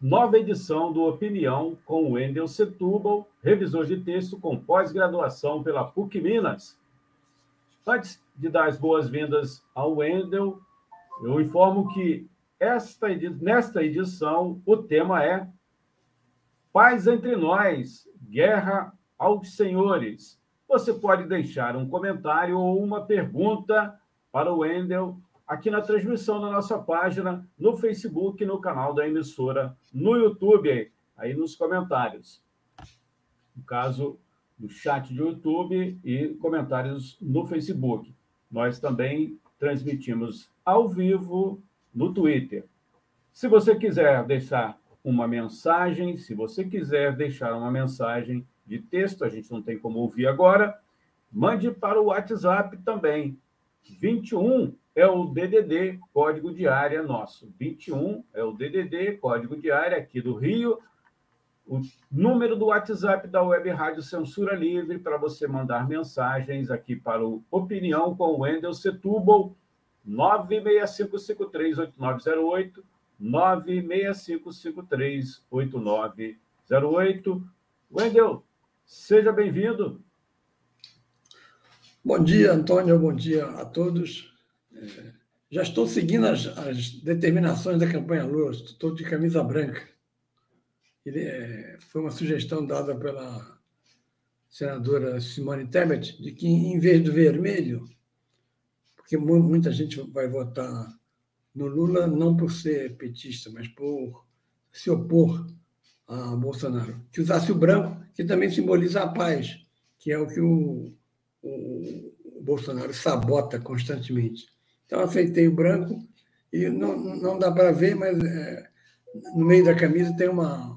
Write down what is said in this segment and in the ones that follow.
nova edição do Opinião com Wendel Setúbal, revisor de texto com pós-graduação pela PUC Minas. Antes de dar as boas-vindas ao Wendel, eu informo que esta, nesta edição o tema é Paz entre nós, guerra aos senhores. Você pode deixar um comentário ou uma pergunta para o Wendel aqui na transmissão da nossa página, no Facebook, no canal da emissora, no YouTube, aí nos comentários. No caso do chat do YouTube e comentários no Facebook. Nós também transmitimos ao vivo no Twitter. Se você quiser deixar uma mensagem, se você quiser deixar uma mensagem de texto, a gente não tem como ouvir agora, mande para o WhatsApp também, 21 é o DDD, código de área nosso. 21 é o DDD, código de área aqui do Rio. O número do WhatsApp da Web Rádio Censura Livre para você mandar mensagens aqui para o Opinião com o Wendel Setúbal, 965538908, 965538908. Wendel, seja bem-vindo. Bom dia, Antônio, bom dia a todos. Já estou seguindo as, as, determinações da campanha Lula, estou de camisa branca. Ele, é, foi uma sugestão dada pela senadora Simone Tebet de que, em vez do vermelho, porque muita gente vai votar no Lula não por ser petista, mas por se opor a Bolsonaro, que usasse o branco, que também simboliza a paz, que é o que o, o, o Bolsonaro sabota constantemente. Então, aceitei o branco e não, não dá para ver, mas é, no meio da camisa tem uma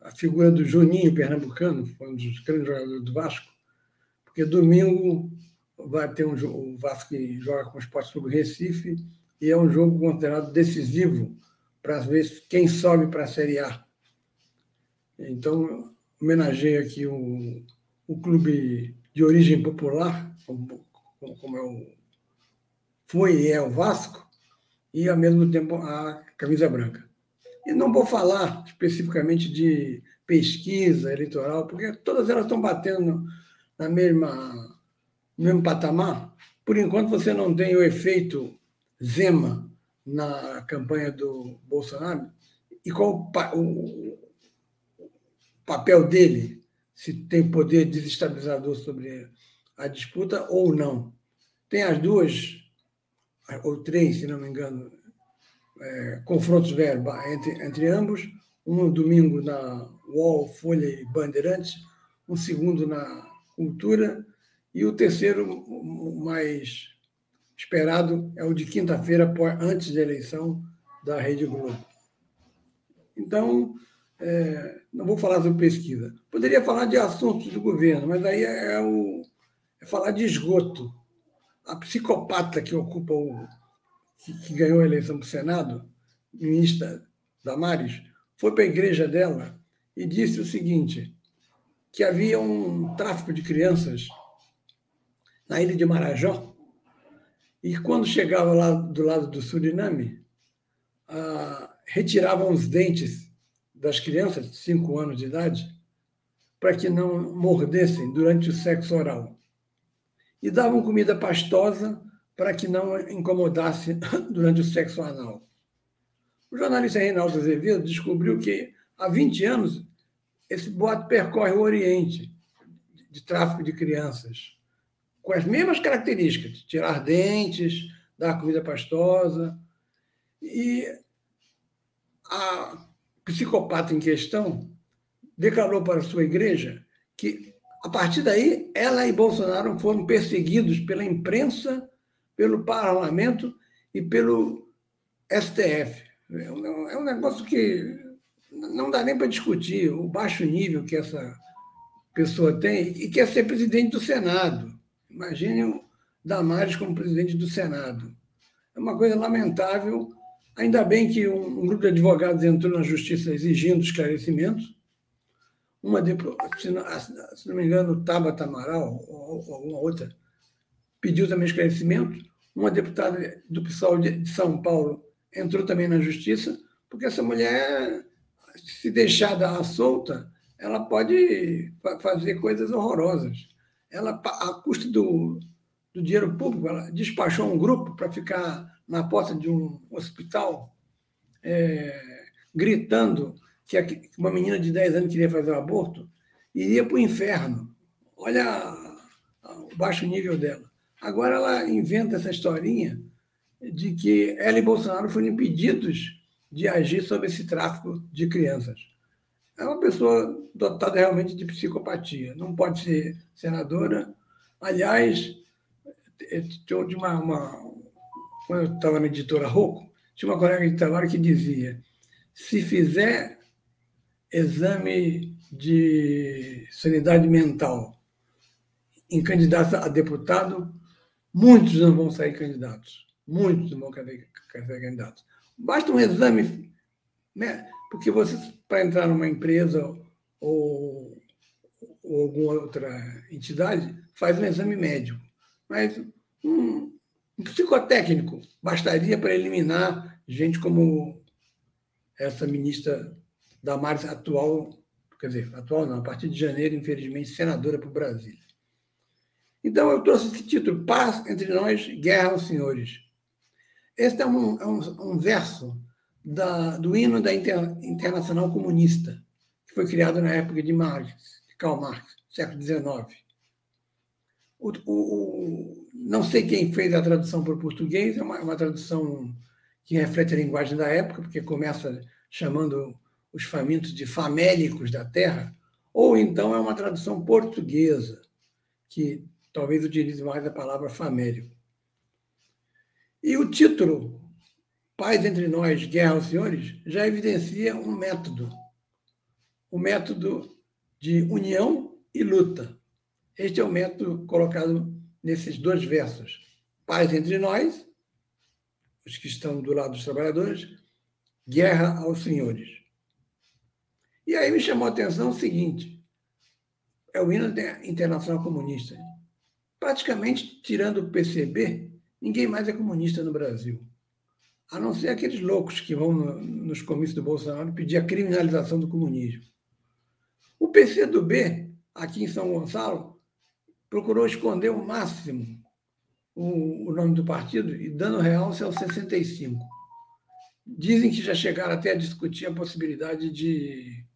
a figura do Juninho Pernambucano, um dos grandes jogadores do Vasco, porque domingo vai ter um o Vasco que joga com o Esporte Clube Recife e é um jogo considerado decisivo para ver quem sobe para a Série A. Então, homenageio aqui o, o clube de origem popular, como, como é o foi e é o Vasco, e ao mesmo tempo a camisa branca. E não vou falar especificamente de pesquisa eleitoral, porque todas elas estão batendo na mesma, no mesmo patamar. Por enquanto, você não tem o efeito Zema na campanha do Bolsonaro. E qual o, papel dele, se tem poder desestabilizador sobre a disputa ou não. Tem as duas ou três, se não me engano, é, confrontos verbais entre, entre ambos, um domingo na UOL, Folha e Bandeirantes, um segundo na Cultura, e o terceiro, mais esperado, é o de quinta-feira, antes da eleição da Rede Globo. Então, é, não vou falar sobre pesquisa. Poderia falar de assuntos do governo, mas aí é, é o, é falar de esgoto a psicopata que ocupa o. que, que ganhou a eleição para o Senado, ministra Damares, foi para a igreja dela e disse o seguinte: que havia um tráfico de crianças na ilha de Marajó, e quando chegava lá do lado do Suriname, ah, retiravam os dentes das crianças de 5 anos de idade para que não mordessem durante o sexo oral e davam comida pastosa para que não incomodasse durante o sexo anal. O jornalista Reinaldo Azevedo descobriu que há 20 anos esse boato percorre o Oriente de tráfico de crianças, com as mesmas características, tirar dentes, dar comida pastosa. E a psicopata em questão declarou para sua igreja que a partir daí, ela e Bolsonaro foram perseguidos pela imprensa, pelo parlamento e pelo STF. É um, é negócio que não dá nem para discutir o baixo nível que essa pessoa tem e quer ser presidente do Senado. Imagine o Damares como presidente do Senado. É uma coisa lamentável. Ainda bem que um, um grupo de advogados entrou na justiça exigindo esclarecimentos. Uma, se não, se não me engano, Tabata Amaral ou, ou alguma outra pediu também esclarecimento. Uma deputada do PSOL de São Paulo entrou também na justiça, porque essa mulher, se deixada à solta, ela pode fazer coisas horrorosas. Ela, a custa do, do dinheiro público, ela despachou um grupo para ficar na porta de um hospital é, gritando que uma menina de 10 anos queria fazer um aborto, iria para o inferno. Olha o baixo nível dela. Agora ela inventa essa historinha de que ela e Bolsonaro foram impedidos de agir sobre esse tráfico de crianças. É uma pessoa dotada realmente de psicopatia. Não pode ser senadora. Aliás, tinha uma, uma, quando eu estava na editora Rocco, tinha uma colega de trabalho que dizia: se fizer exame de sanidade mental em candidato a deputado, muitos não vão sair candidatos. Muitos não vão sair candidatos. Basta um exame, né? porque você, para entrar numa empresa ou, ou alguma outra entidade, faz um exame médico. Mas um, um psicotécnico bastaria para eliminar gente como essa ministra Damares, atual, quer dizer, atual não, a partir de janeiro, infelizmente, senadora para o Brasil. Então, eu trouxe esse título, Paz entre nós, Guerra aos Senhores. Este é um, é um, um verso da, do hino da Inter, Internacional Comunista, que foi criado na época de Marx, de Karl Marx, século XIX. O, o, não sei quem fez a tradução para o português, é uma, uma tradução que reflete a linguagem da época, porque começa chamando os famintos de famélicos da terra, ou então é uma tradução portuguesa, que talvez utilize mais a palavra famélico. E o título, Paz entre nós, Guerra aos Senhores, já evidencia um método, o um método de união e luta. Este é o método colocado nesses dois versos. Paz entre nós, os que estão do lado dos trabalhadores, guerra aos senhores. E aí me chamou a atenção o seguinte: é o hino internacional comunista. Praticamente, tirando o PCB, ninguém mais é comunista no Brasil. A não ser aqueles loucos que vão nos comícios do Bolsonaro pedir a criminalização do comunismo. O PCdoB, aqui em São Gonçalo, procurou esconder o máximo o, nome do partido e dando realce ao 65. Dizem que já chegaram até a discutir a possibilidade de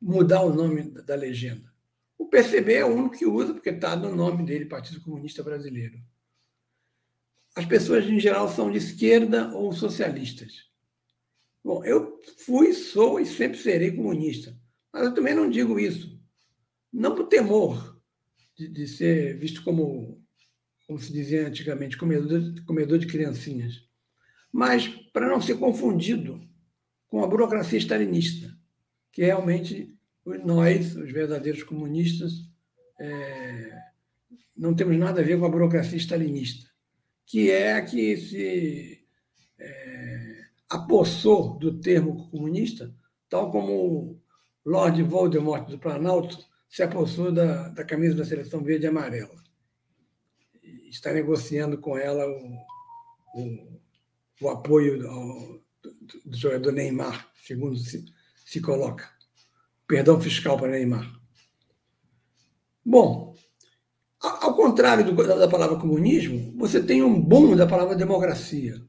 mudar o nome da legenda. O PCB é o único que usa, porque está no nome dele, Partido Comunista Brasileiro. As pessoas, em geral, são de esquerda ou socialistas. Bom, eu fui, sou e sempre serei comunista. Mas eu também não digo isso. Não por temor de, de ser visto como, como se dizia antigamente, comedor, comedor de criancinhas, mas para não ser confundido com a burocracia stalinista que realmente nós, os verdadeiros comunistas, é, não temos nada a ver com a burocracia stalinista, que é a que se é, apossou do termo comunista, tal como Lord Voldemort do Planalto se apossou da, da camisa da seleção verde e amarela. Está negociando com ela o, o, o apoio ao, do, do jogador Neymar, segundo se, se coloca. Perdão fiscal para Neymar. Bom, ao contrário do, da palavra comunismo, você tem um boom da palavra democracia.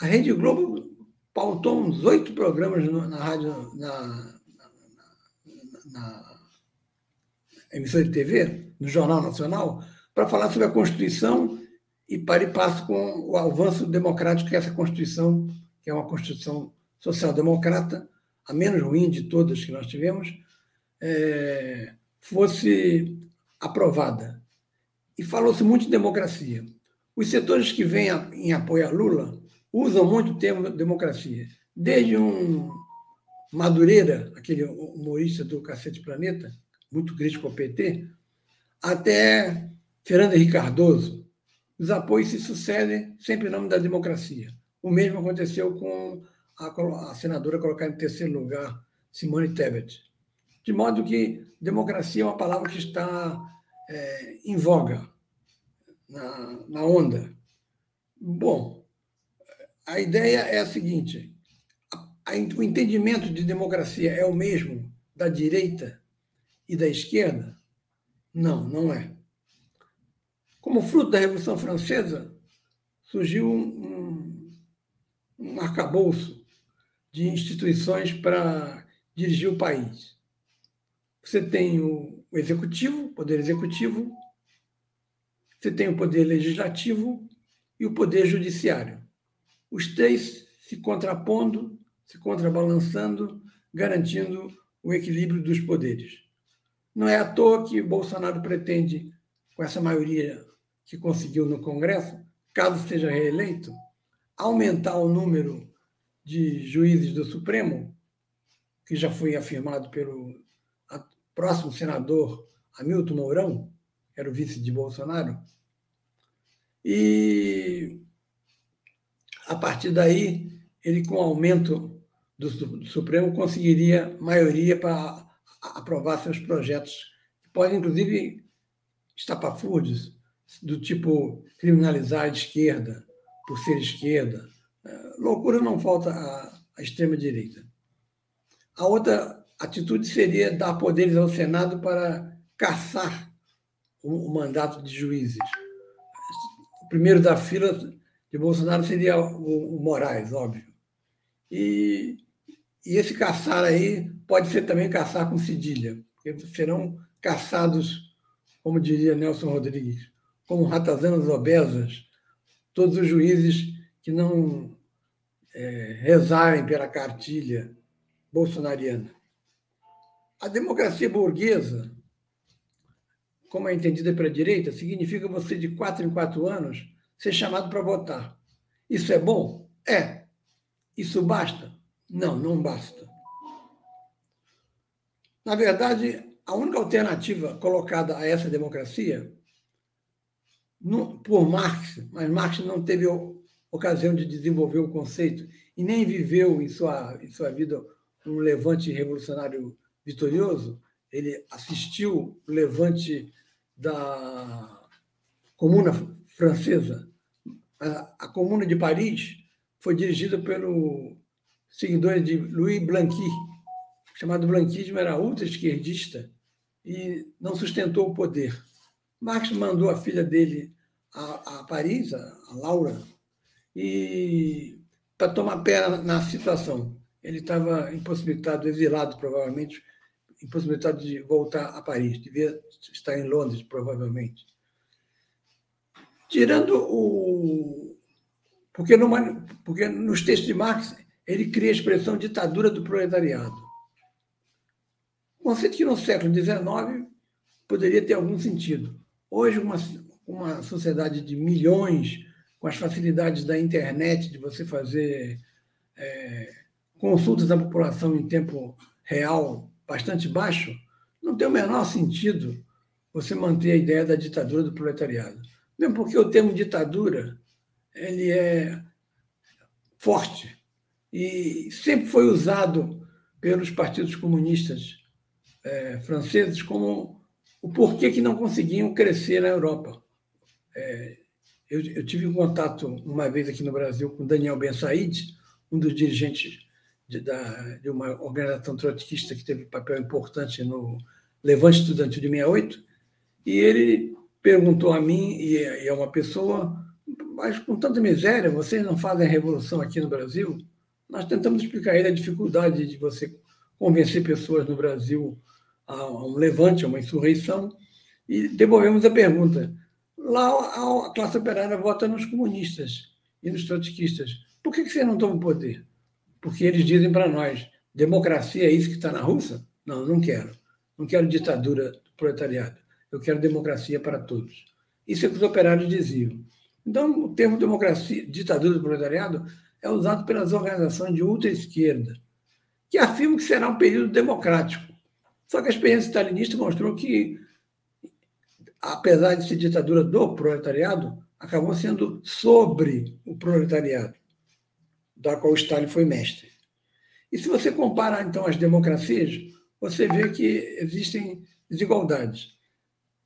A Rede Globo pautou uns oito programas na rádio, na, na, na, na emissora de TV, no Jornal Nacional, para falar sobre a Constituição e para e passo com o avanço democrático que essa Constituição, que é uma Constituição social-democrata, a menos ruim de todas que nós tivemos, é, fosse aprovada. E falou-se muito de democracia. Os setores que vêm em apoio a Lula usam muito o termo democracia. Desde um, Madureira, aquele humorista do Cacete Planeta, muito crítico ao PT, até Fernando Henrique Cardoso. Os apoios se sucedem sempre em nome da democracia. O mesmo aconteceu com a, a senadora colocada em terceiro lugar, Simone Tebet. De modo que democracia é uma palavra que está é, em voga, na, na onda. Bom, a ideia é a seguinte: a, a, o entendimento de democracia é o mesmo da direita e da esquerda? Não, não é. Como fruto da Revolução Francesa, surgiu um, um arcabouço de instituições para dirigir o país. Você tem o executivo, o poder executivo, você tem o poder legislativo e o poder judiciário. Os três se contrapondo, se contrabalançando, garantindo o equilíbrio dos poderes. Não é à toa que Bolsonaro pretende, com essa maioria que conseguiu no Congresso, caso seja reeleito, aumentar o número de juízes do Supremo, que já foi afirmado pelo próximo senador Hamilton Mourão, que era o vice de Bolsonaro, e a partir daí, ele, com o aumento do Supremo, conseguiria maioria para aprovar seus projetos, que podem, inclusive, estapafúrdios, do tipo criminalizar a esquerda por ser esquerda. Loucura não falta à, à extrema-direita. A outra atitude seria dar poderes ao Senado para caçar o, o mandato de juízes. O primeiro da fila de Bolsonaro seria o, o Moraes, óbvio. E, e esse caçar aí pode ser também caçar com cedilha, porque serão caçados, como diria Nelson Rodrigues, como ratazanas obesas, todos os juízes que não é, rezarem pela cartilha bolsonariana. A democracia burguesa, como é entendida pela direita, significa você, de quatro em quatro anos, ser chamado para votar. Isso é bom? É. Isso basta? Não, não basta. Na verdade, a única alternativa colocada a essa democracia por Marx, mas Marx não teve ocasião de desenvolver o conceito e nem viveu em sua, em sua vida um levante revolucionário vitorioso. Ele assistiu o levante da Comuna Francesa. A, a Comuna de Paris foi dirigida pelo seguidor de Louis Blanqui, chamado Blanquismo, era ultra-esquerdista e não sustentou o poder. Marx mandou a filha dele a, a Paris, a, a Laura, e para tomar pé na, situação. Ele estava impossibilitado, exilado, provavelmente, impossibilitado de voltar a Paris, devia estar em Londres, provavelmente. Tirando o. Porque, numa, porque nos textos de Marx, ele cria a expressão ditadura do proletariado. Conceito que no século XIX poderia ter algum sentido. Hoje, uma, uma sociedade de milhões, com as facilidades da internet, de você fazer é, consultas da população em tempo real bastante baixo, não tem o menor sentido você manter a ideia da ditadura do proletariado. Mesmo porque o termo ditadura ele é forte e sempre foi usado pelos partidos comunistas é, franceses como o porquê que não conseguiam crescer na Europa. É, eu, eu, tive um contato uma vez aqui no Brasil com Daniel Ben Said, um dos dirigentes de, da, de uma organização trotskista que teve papel importante no Levante Estudantil de 68, e ele perguntou a mim, e é, e é uma pessoa, mas com tanta miséria, vocês não fazem a revolução aqui no Brasil? Nós tentamos explicar a ele a dificuldade de você convencer pessoas no Brasil a um levante, a uma insurreição, e devolvemos a pergunta. Lá a classe operária vota nos comunistas e nos trotskistas. Por que, que você não toma o poder? Porque eles dizem para nós, democracia é isso que está na Rússia? Não, não quero. Não quero ditadura do proletariado. Eu quero democracia para todos. Isso é o que os operários diziam. Então, o termo democracia, ditadura do proletariado é usado pelas organizações de ultra-esquerda que afirmam que será um período democrático. Só que a experiência stalinista mostrou que, apesar de ser ditadura do proletariado, acabou sendo sobre o proletariado, da qual Stalin foi mestre. E se você compara, então, as democracias, você vê que existem desigualdades.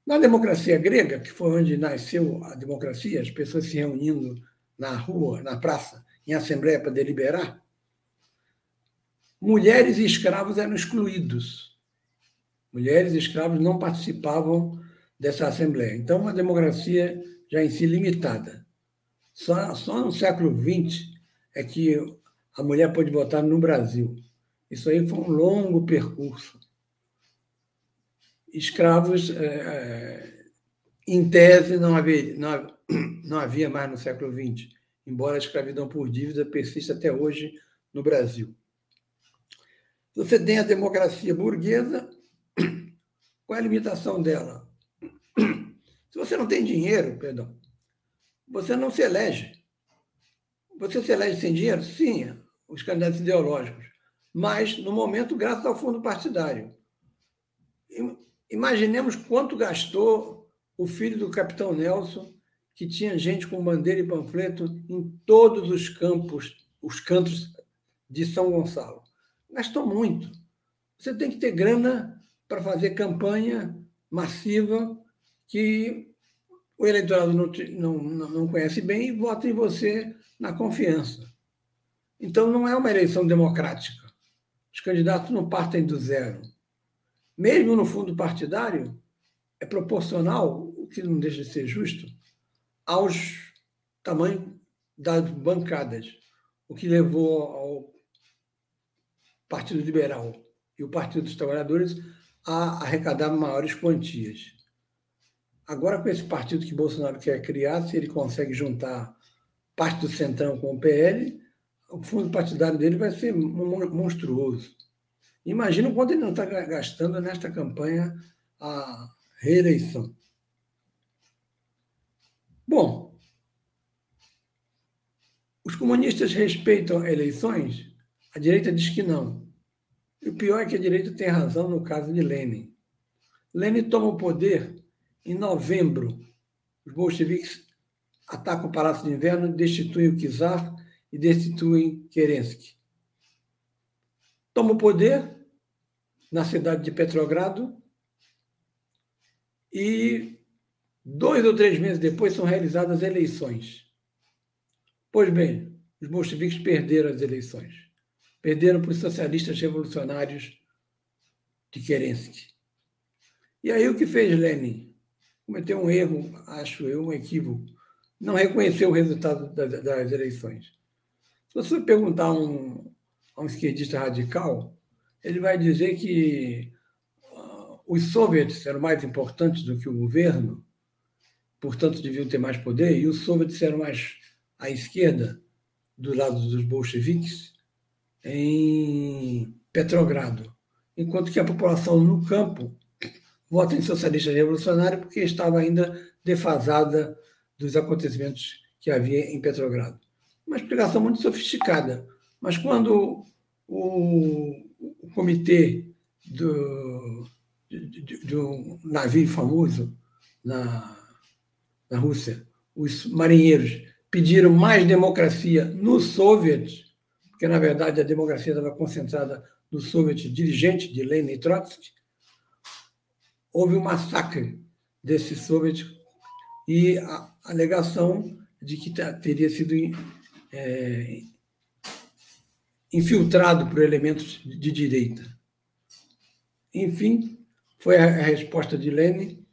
Na democracia grega, que foi onde nasceu a democracia, as pessoas se reunindo na rua, na praça, em assembleia para deliberar, mulheres e escravos eram excluídos. Mulheres e escravos não participavam dessa assembleia. Então, uma democracia já em si limitada. Só, só no século XX é que a mulher pôde votar no Brasil. Isso aí foi um longo percurso. Escravos, é, é em tese, não havia, não, não havia mais no século XX, embora a escravidão por dívida persista até hoje no Brasil. Você tem a democracia burguesa, qual é a limitação dela? Se você não tem dinheiro, perdão, você não se elege. Você se elege sem dinheiro? Sim, os candidatos ideológicos. Mas, no momento, graças ao fundo partidário. Imaginemos quanto gastou o filho do capitão Nelson, que tinha gente com bandeira e panfleto em todos os campos, os cantos de São Gonçalo. Gastou muito. Você tem que ter grana para fazer campanha massiva que o eleitorado não, não, não conhece bem e vota em você na confiança. Então, não é uma eleição democrática. Os candidatos não partem do zero. Mesmo no fundo partidário, é proporcional, o que não deixa de ser justo, aos tamanhos das bancadas, o que levou ao Partido Liberal e o Partido dos Trabalhadores a arrecadar maiores quantias. Agora, com esse partido que Bolsonaro quer criar, se ele consegue juntar parte do Centrão com o PL, o fundo partidário dele vai ser monstruoso. Imagina o quanto ele não está gastando nesta campanha a reeleição. Bom, os comunistas respeitam eleições? A direita diz que não. E o pior é que a direita tem razão no caso de Lenin. Lenin toma o poder em novembro, os bolcheviques atacam o Palácio de Inverno, destituem o czar e destituem Kerensky. Toma o poder na cidade de Petrogrado e dois ou três meses depois são realizadas eleições. Pois bem, os bolcheviques perderam as eleições. Perderam para os socialistas revolucionários de Kerensky. E aí o que fez Lenin? Cometeu um erro, acho eu, um equívoco. Não reconheceu o resultado das, eleições. Se você perguntar a um, a um esquerdista radical, ele vai dizer que uh, os soviets eram mais importantes do que o governo, portanto deviam ter mais poder, e os soviets eram mais à esquerda, do lado dos bolcheviques, em Petrogrado. Enquanto que a população no campo vota em socialista revolucionário porque estava ainda defasada dos acontecimentos que havia em Petrogrado. Uma explicação muito sofisticada, mas quando o, o comitê do, do navio famoso na, na Rússia, os marinheiros pediram mais democracia no Soviet, porque na verdade a democracia estava concentrada no Soviet dirigente de Lenin e Trotsky, houve um massacre desses soviéticos e a alegação de que teria sido é, infiltrado por elementos de direita. Enfim, foi a resposta de Lenin,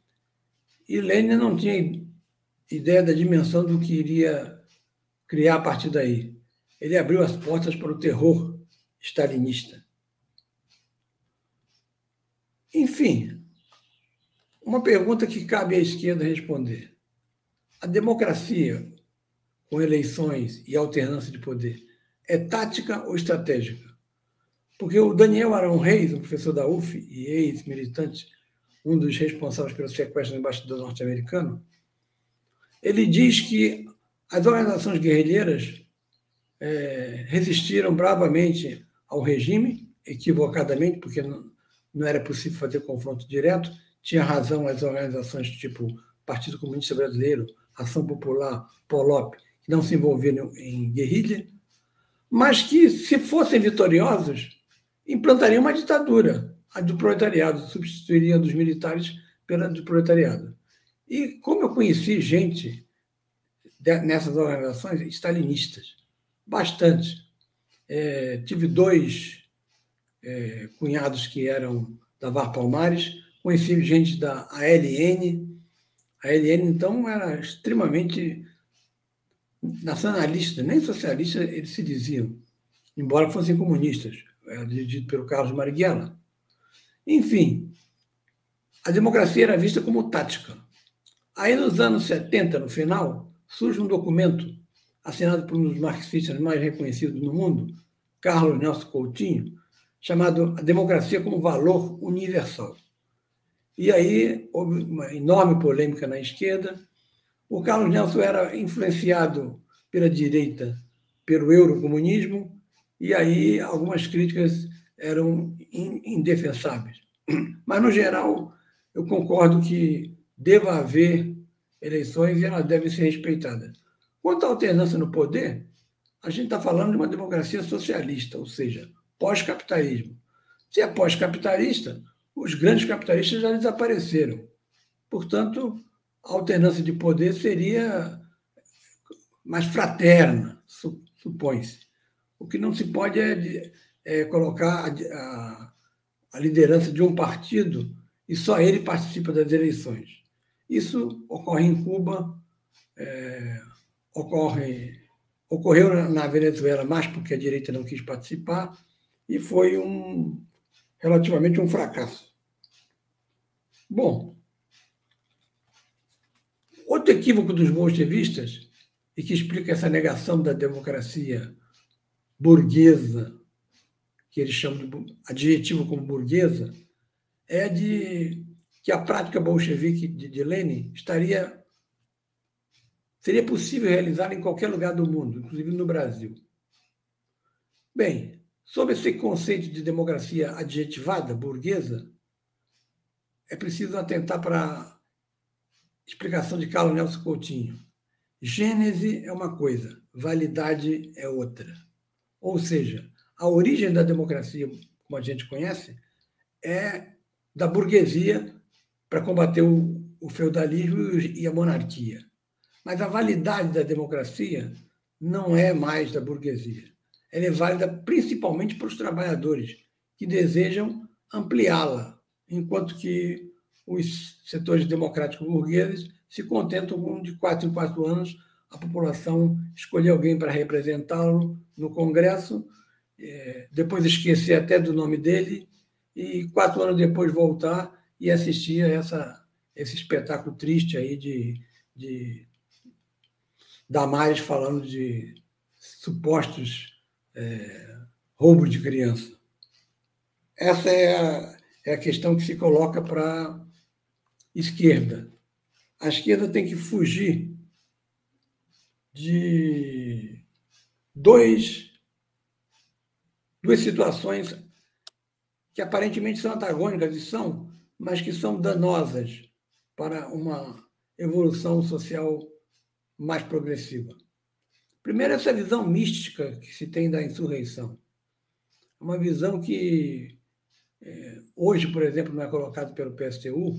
e Lenin não tinha ideia da dimensão do que iria criar a partir daí. Ele abriu as portas para o terror stalinista. Enfim, uma pergunta que cabe à esquerda responder. A democracia, com eleições e alternância de poder, é tática ou estratégica? Porque o Daniel Arão Reis, um professor da UF e ex-militante, um dos responsáveis pelo sequestro do embaixador norte-americano, ele diz que as organizações guerrilheiras é, resistiram bravamente ao regime, equivocadamente, porque não, não era possível fazer confronto direto, tinha razão as organizações tipo Partido Comunista Brasileiro, Ação Popular, POLOP, que não se envolveram em guerrilha, mas que, se fossem vitoriosos, implantaria uma ditadura, a do proletariado, substituiria dos militares pela do proletariado. E como eu conheci gente nessas organizações stalinistas, bastante. É, tive dois é, cunhados que eram da VAR Palmares, conheci gente da ALN. A ALN, então, era extremamente nacionalista, nem socialista eles se diziam, embora fossem comunistas era dirigido pelo Carlos Marighella. Enfim, a democracia era vista como tática. Aí, nos anos 70, no final, surge um documento assinado por um dos marxistas mais reconhecidos no mundo, Carlos Nelson Coutinho, chamado A Democracia como Valor Universal. E aí houve uma enorme polêmica na esquerda. O Carlos Nelson era influenciado pela direita pelo eurocomunismo e aí algumas críticas eram indefensáveis. Mas, no geral, eu concordo que deva haver eleições e elas devem ser respeitadas. Quanto à alternância no poder, a gente está falando de uma democracia socialista, ou seja, pós-capitalismo. Se é pós-capitalista, os grandes capitalistas já desapareceram. Portanto, a alternância de poder seria mais fraterna, supõe-se. O que não se pode é, é colocar a, a, a, liderança de um partido e só ele participa das eleições. Isso ocorre em Cuba, é, ocorre, ocorreu na Venezuela mais porque a direita não quis participar e foi um relativamente um fracasso. Bom, outro equívoco dos bolchevistas e que explica essa negação da democracia burguesa, que eles chamam de adjetivo como burguesa, é de que a prática bolchevique de, de Lenin estaria seria possível realizar em qualquer lugar do mundo, inclusive no Brasil. Bem, sobre esse conceito de democracia adjetivada, burguesa, é preciso atentar para a explicação de Carlos Nelson Coutinho. Gênese é uma coisa, validade é outra. Ou seja, a origem da democracia, como a gente conhece, é da burguesia para combater o, o feudalismo e a monarquia. Mas a validade da democracia não é mais da burguesia. Ela é válida principalmente para os trabalhadores que desejam ampliá-la, enquanto que os setores democráticos burgueses se contentam com de quatro em quatro anos a população escolher alguém para representá-lo no Congresso, é, depois esquecer até do nome dele e quatro anos depois voltar e assistir a essa, esse espetáculo triste aí de, de Damares falando de supostos é, roubos de criança. Essa é a, é a questão que se coloca para a esquerda. A esquerda tem que fugir de dois, duas situações que aparentemente são antagônicas e são, mas que são danosas para uma evolução social mais progressiva. Primeiro, essa visão mística que se tem da insurreição. Uma visão que é, hoje, por exemplo, não é colocada pelo PSTU,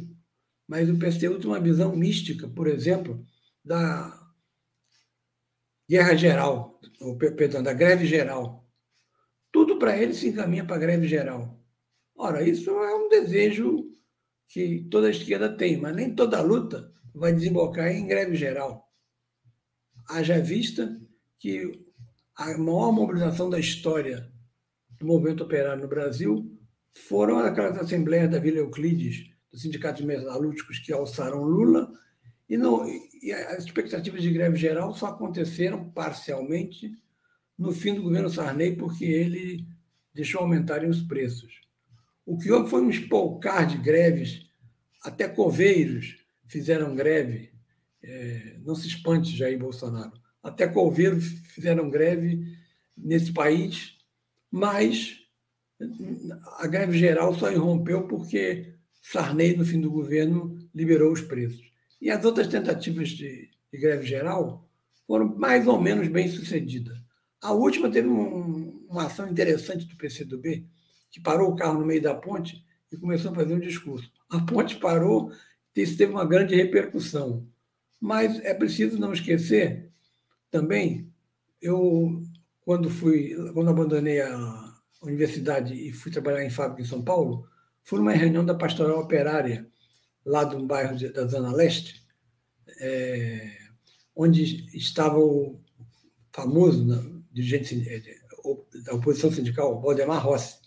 mas o PSTU tem uma visão mística, por exemplo, da guerra geral, ou, perdão, da greve geral. Tudo para ele se encaminha para a greve geral. Ora, isso é um desejo que toda a esquerda tem, mas nem toda luta vai desembocar em greve geral. Haja vista que a maior mobilização da história do movimento operário no Brasil foram aquelas assembleias da Vila Euclides, dos sindicatos metalúrgicos que alçaram Lula e, não, e as expectativas de greve geral só aconteceram parcialmente no fim do governo Sarney, porque ele deixou aumentarem os preços. O que houve foi um espolcar de greves, até coveiros fizeram greve. É, não se espante, Jair Bolsonaro. Até coveiros fizeram greve nesse país, mas a greve geral só irrompeu porque Sarney, no fim do governo, liberou os preços. E as outras tentativas de, de greve geral foram mais ou menos bem sucedidas. A última teve um, uma ação interessante do PCdoB, que parou o carro no meio da ponte e começou a fazer um discurso. A ponte parou, isso teve uma grande repercussão. Mas é preciso não esquecer também, eu, quando fui, quando abandonei a universidade e fui trabalhar em fábrica em São Paulo, fui numa reunião da pastoral operária, lá de um bairro da Zona Leste, é, onde estava o famoso dirigente é, da oposição sindical, Valdemar Rossi.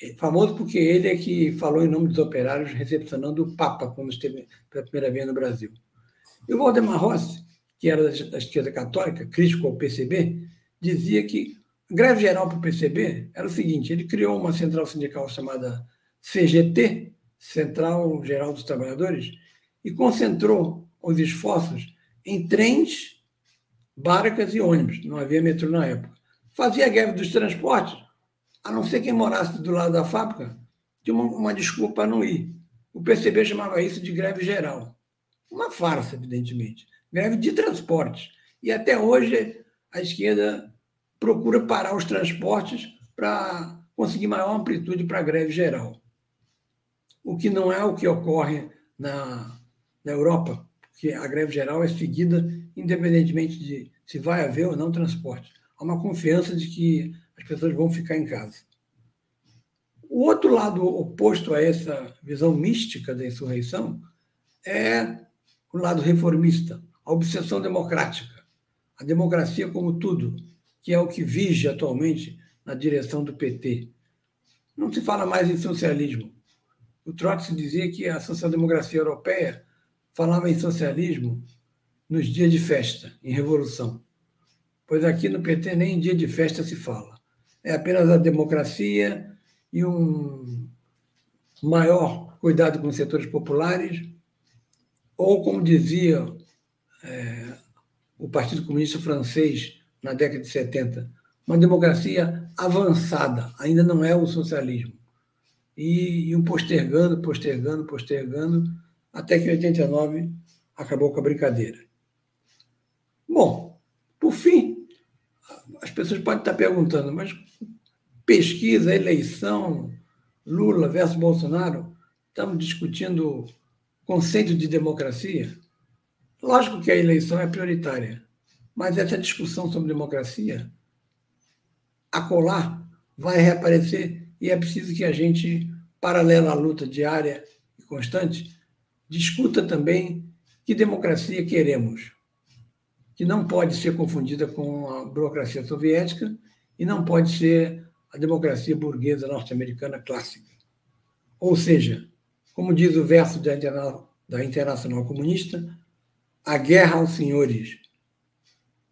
É famoso porque ele é que falou em nome dos operários recepcionando o Papa quando esteve pela primeira vez no Brasil. E o Valdemar Rossi, que era da esquerda católica, crítico ao PCB, dizia que a greve geral para o PCB era o seguinte: ele criou uma central sindical chamada CGT, Central Geral dos Trabalhadores, e concentrou os esforços em trens, barcas e ônibus. Não havia metrô na época. Fazia a greve dos transportes, a não ser quem morasse do lado da fábrica, tinha uma, uma desculpa para não ir. O PCB chamava isso de greve geral. Uma farsa, evidentemente. Greve de transportes. E até hoje a esquerda procura parar os transportes para conseguir maior amplitude para a greve geral. O que não é o que ocorre na, na Europa, porque a greve geral é seguida independentemente de se vai haver ou não transporte. Há uma confiança de que as pessoas vão ficar em casa. O outro lado oposto a essa visão mística da insurreição é o lado reformista, a obsessão democrática, a democracia como tudo, que é o que vige atualmente na direção do PT. Não se fala mais em socialismo. O Trotsky dizia que a social-democracia europeia falava em socialismo nos dias de festa, em revolução. Pois aqui no PT nem em dia de festa se fala. É apenas a democracia e um maior cuidado com os setores populares, ou, como dizia é, o Partido Comunista Francês na década de 70, uma democracia avançada, ainda não é o socialismo. E, e postergando, postergando, postergando, até que em 89 acabou com a brincadeira. Bom, por fim, as pessoas podem estar perguntando, mas pesquisa, eleição, Lula versus Bolsonaro, estamos discutindo conceito de democracia? Lógico que a eleição é prioritária, mas essa discussão sobre democracia, a colar, vai reaparecer e é preciso que a gente, paralela à luta diária e constante, discuta também que democracia queremos, que não pode ser confundida com a burocracia soviética e não pode ser a democracia burguesa norte-americana clássica. Ou seja, como diz o verso da Internacional Comunista, a guerra aos senhores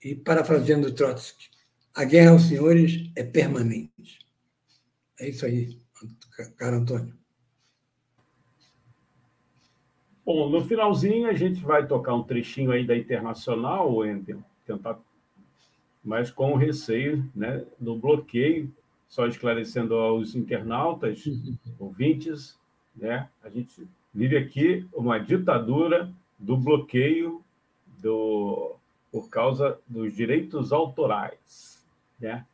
e parafraseando Trotsky, a guerra aos senhores é permanente. É isso aí, cara Antônio. Bom, no finalzinho a gente vai tocar um trechinho aí da Internacional, Wendel, tentar, mas com receio né, do bloqueio, só esclarecendo aos internautas, ouvintes, né, a gente vive aqui uma ditadura do bloqueio do por causa dos direitos autorais. Né?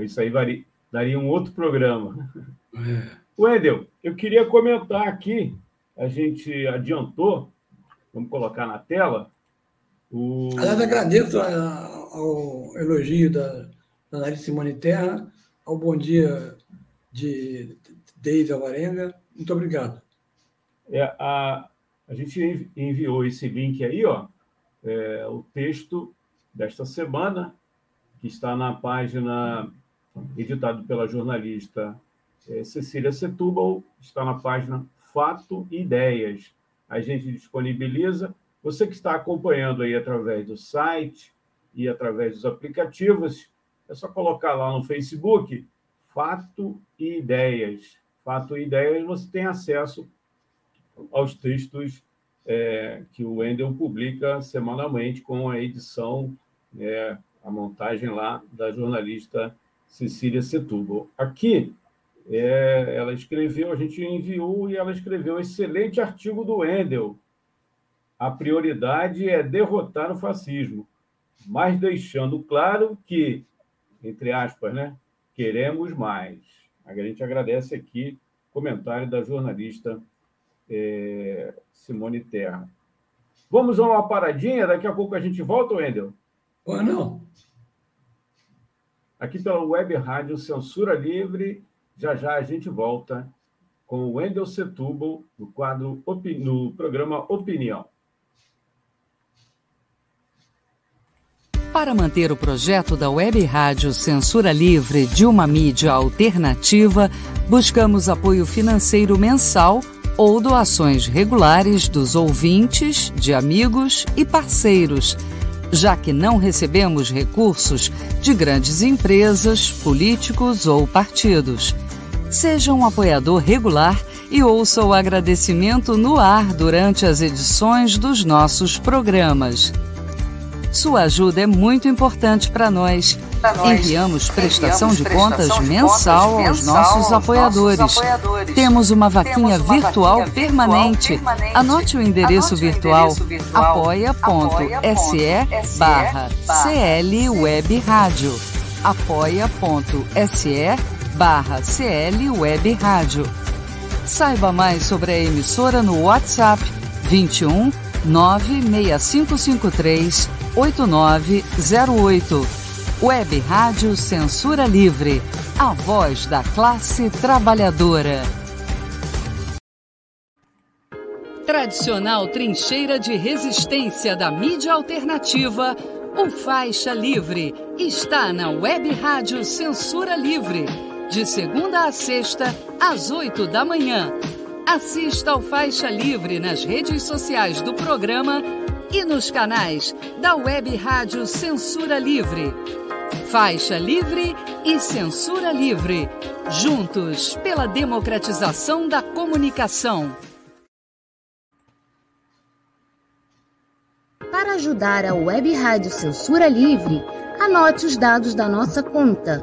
Isso aí varia, daria um outro programa. É. Wendel, eu queria comentar aqui, a gente adiantou, vamos colocar na tela. O... Aliás, agradeço ao elogio da, da Análise Simone Terra, ao bom dia de Deise Alvarenga. Muito obrigado. É, a, a gente enviou esse link aí, ó, é, o texto desta semana, que está na página, editado pela jornalista é, Cecília Setúbal, está na página Fato e Ideias. A gente disponibiliza. Você que está acompanhando aí através do site e através dos aplicativos, é só colocar lá no Facebook Fato e Ideias. Fato e Ideias, você tem acesso aos textos é, que o Wendel publica semanalmente com a edição, é, a montagem lá da jornalista Cecília Setúbal. Aqui, É, ela escreveu, a gente enviou e ela escreveu excelente artigo do Endel. A prioridade é derrotar o fascismo, mas deixando claro que, entre aspas, né, queremos mais. A gente agradece aqui o comentário da jornalista é, Simone Terra. Vamos a uma paradinha, daqui a pouco a gente volta, Wendel? Ou não? Aqui pela Web Rádio Censura Livre, já já a gente volta com o Wendel Setúbal no quadro no programa Opinião. Para manter o projeto da Web Rádio Censura Livre de uma mídia alternativa, buscamos apoio financeiro mensal ou doações regulares dos ouvintes, de amigos e parceiros, já que não recebemos recursos de grandes empresas, políticos ou partidos. Seja um apoiador regular e ouça o agradecimento no ar durante as edições dos nossos programas. Sua ajuda é muito importante para nós. Enviamos prestação Enviamos de contas prestação mensal, de aos, nossos, aos apoiadores. nossos apoiadores. Temos uma vaquinha uma virtual, vaquinha permanente. permanente. Anote o endereço Anote virtual, virtual apoia.se barra CL Web Rádio. apoia.se barra CL Web Rádio. Saiba mais sobre a emissora no WhatsApp 21 96553 8908. Web Rádio Censura Livre. A voz da classe trabalhadora. Tradicional trincheira de resistência da mídia alternativa, o Faixa Livre está na Web Rádio Censura Livre, de segunda a sexta, às oito da manhã. Assista ao Faixa Livre nas redes sociais do programa e nos canais da Web Rádio Censura Livre. Faixa Livre e Censura Livre. Juntos pela democratização da comunicação. Para ajudar a Web Rádio Censura Livre, anote os dados da nossa conta.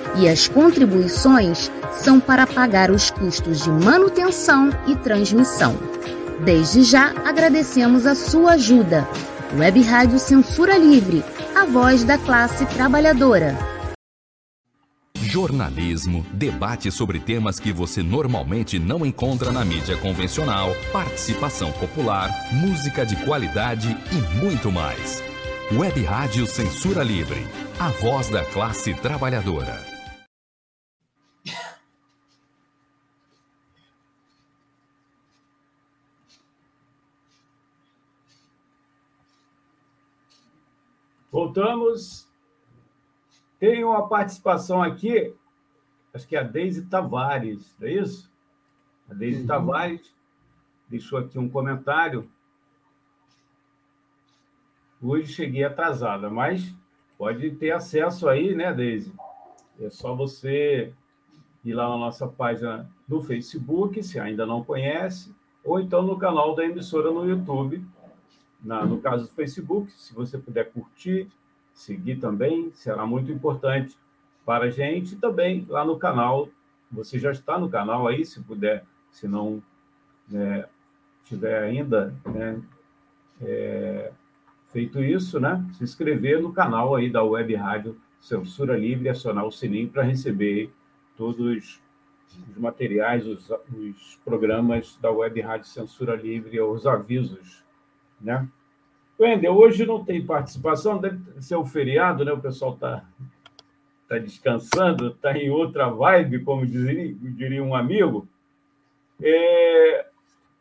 e as contribuições são para pagar os custos de manutenção e transmissão. Desde já agradecemos a sua ajuda. Web Rádio Censura Livre, a voz da classe trabalhadora. Jornalismo, debate sobre temas que você normalmente não encontra na mídia convencional, participação popular, música de qualidade e muito mais. Web Rádio Censura Livre, a voz da classe trabalhadora. Voltamos. Tem uma participação aqui, acho que é a Deise Tavares, não é isso? A Deise uhum. Tavares deixou aqui um comentário. Hoje cheguei atrasada, mas pode ter acesso aí, né, Deise? É só você ir lá na nossa página do Facebook, se ainda não conhece, ou então no canal da emissora no YouTube, na, no caso do Facebook, se você puder curtir, seguir também, será muito importante para a gente. também lá no canal, você já está no canal aí, se puder, se não né, tiver ainda né, é, feito isso, né, se inscrever no canal aí da Web Rádio Censura Livre e acionar o sininho para receber todos os materiais, os, os programas da Web Rádio Censura Livre, os avisos né? Wendel, hoje não tem participação, deve ser um feriado, né? O pessoal está tá descansando, está em outra vibe, como diria, diria um amigo. É,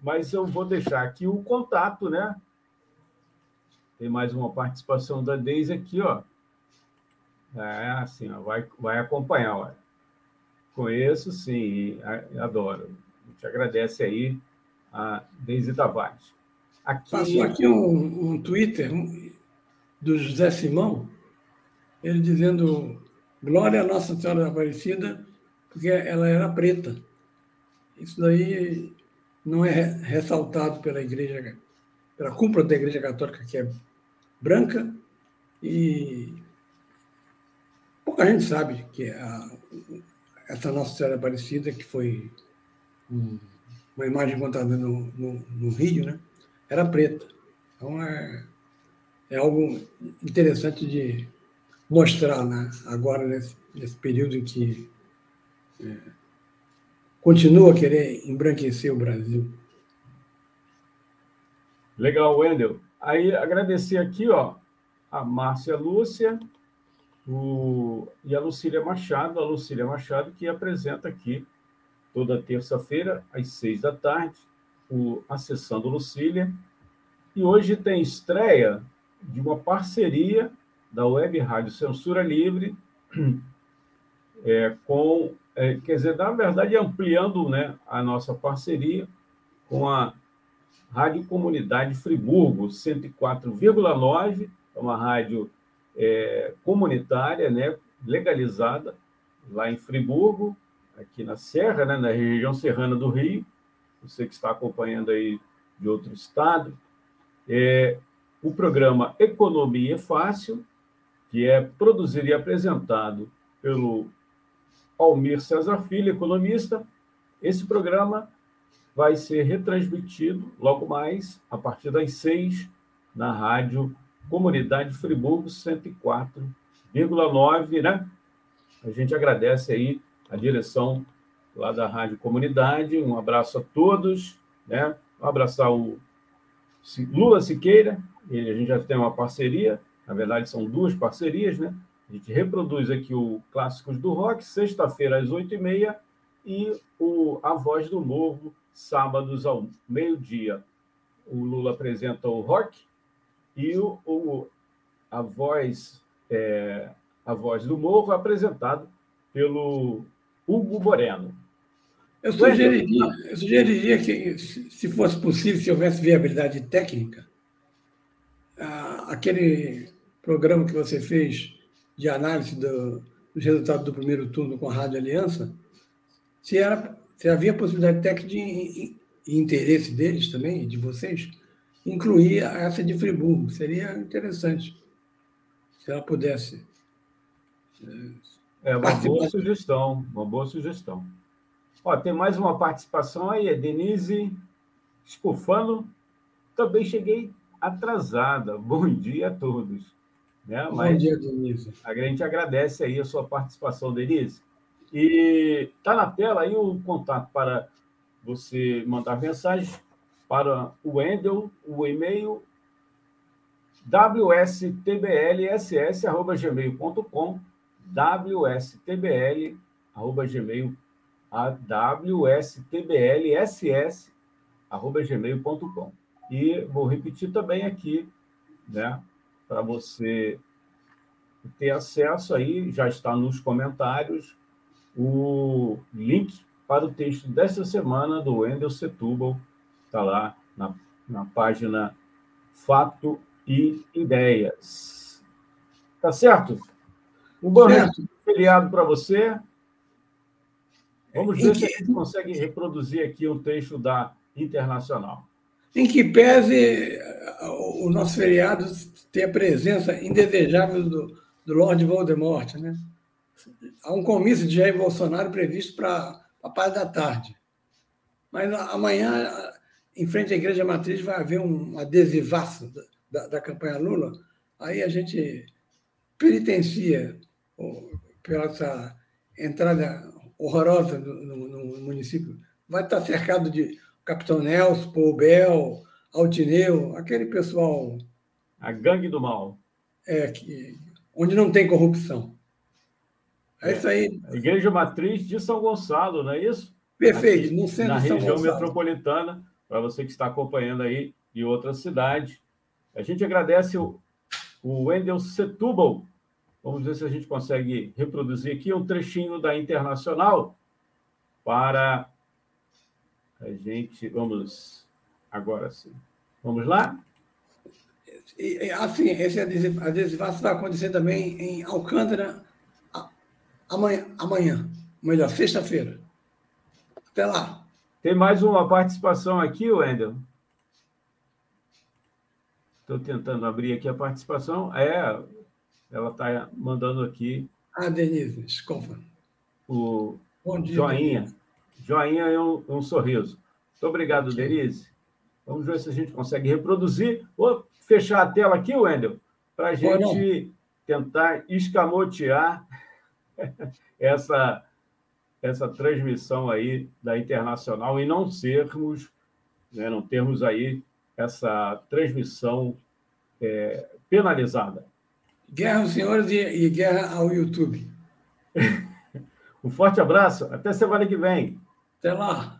mas eu vou deixar aqui o contato, né? Tem mais uma participação da Deise aqui, ó. É assim, ó, vai, vai acompanhar, ó. Conheço, sim, adoro. A gente agradece aí a Deise Tavares. Aqui... Passou aqui um, um Twitter do José Simão, ele dizendo glória a Nossa Senhora Aparecida, porque ela era preta. Isso daí não é ressaltado pela igreja, pela cúpula da igreja católica, que é branca, e pouca gente sabe que a, essa Nossa Senhora Aparecida, que foi um, uma imagem contada no, no, no, Rio, né? Era preta. Então é, é algo interessante de mostrar né? agora, nesse, nesse período em que é, continua a querer embranquecer o Brasil. Legal, Wendel. Aí agradecer aqui, ó, a Márcia Lúcia o, e a Lucília Machado, a Lucília Machado que apresenta aqui toda terça-feira, às seis da tarde, o Acessando Lucília. E hoje tem estreia de uma parceria da Web Rádio Censura Livre é, com, é, quer dizer, na verdade, ampliando né, a nossa parceria com a Rádio Comunidade Friburgo, 104,9, é uma rádio é, comunitária, né, legalizada, lá em Friburgo, aqui na Serra, né, na região serrana do Rio, você que está acompanhando aí de outro estado, é, o programa Economia Fácil, que é produzido e apresentado pelo Almir Cesar Filho, economista. Esse programa vai ser retransmitido logo mais, a partir das seis, na rádio Comunidade Friburgo 104,9, né? A gente agradece aí a direção lá da Rádio Comunidade. Um abraço a todos, né? Abraçar o Lula Siqueira, ele, a gente já tem uma parceria, na verdade são duas parcerias, né? A gente reproduz aqui o Clássicos do Rock, sexta-feira às oito e meia, e o A Voz do Morro, sábados ao meio-dia. O Lula apresenta o rock e o, o a, voz, é, a Voz do Morro apresentado pelo Hugo Moreno. Eu sugeriria, eu sugeriria que, se fosse possível, se houvesse viabilidade técnica, aquele programa que você fez de análise do, dos resultados do primeiro turno com a Rádio Aliança, se, era, se havia possibilidade técnica de e interesse deles também, de vocês, incluir essa de Friburgo. Seria interessante se ela pudesse é uma boa sugestão, uma boa sugestão. Ó, tem mais uma participação aí, a Denise Scufano. Também cheguei atrasada. Bom dia a todos. Né? Mas Bom dia, Denise. A gente agradece aí a sua participação, Denise. E está na tela aí o contato para você mandar mensagem para o Wendel, o e-mail wstblss.gmail.com wstbl, arroba gmail, a wstblss, arroba gmail.com. E vou repetir também aqui, né, para você ter acesso aí, já está nos comentários, o link para o texto desta semana do Wendel Setúbal, está lá na, na página Fato e Ideias. Tá certo? Um bom feriado para você. Vamos ver se a gente consegue reproduzir aqui um texto da Internacional. Em que pese o nosso feriado ter a presença indesejável do, do Lord Voldemort, né? Há um comício de Jair Bolsonaro previsto para a parte da tarde. Mas amanhã, em frente à Igreja Matriz, vai haver um adesivaço da, da campanha Lula. Aí a gente penitencia pela essa entrada horrorosa no, no, no, município, vai estar cercado de Capitão Nelson, Paul Bell, Altineu, aquele pessoal. A gangue do mal. É, que, onde não tem corrupção. É, é isso aí. Igreja Matriz de São Gonçalo, não é isso? Perfeito, Aqui, no centro Na região Gonçalo. metropolitana, para você que está acompanhando aí de outra cidade. A gente agradece o, o Wendel Setúbal, Vamos ver se a gente consegue reproduzir aqui um trechinho da Internacional para a gente. Vamos agora sim. Vamos lá? Assim, esse adesivaço vai acontecer também em Alcântara amanhã, amanhã melhor, sexta-feira. Até lá. Tem mais uma participação aqui, Wendel? Estou tentando abrir aqui a participação. É, ela está mandando aqui. Ah, Denise, desculpa. O Bom dia, joinha. Denise. Joinha e um, um, sorriso. Muito obrigado, Denise. Vamos ver se a gente consegue reproduzir. Vou fechar a tela aqui, Wendel, para a gente tentar escamotear essa, essa transmissão aí da Internacional e não sermos, né, não termos aí essa transmissão é, penalizada. Guerra aos senhores e, e guerra ao YouTube. um forte abraço, até semana que vem. Até lá.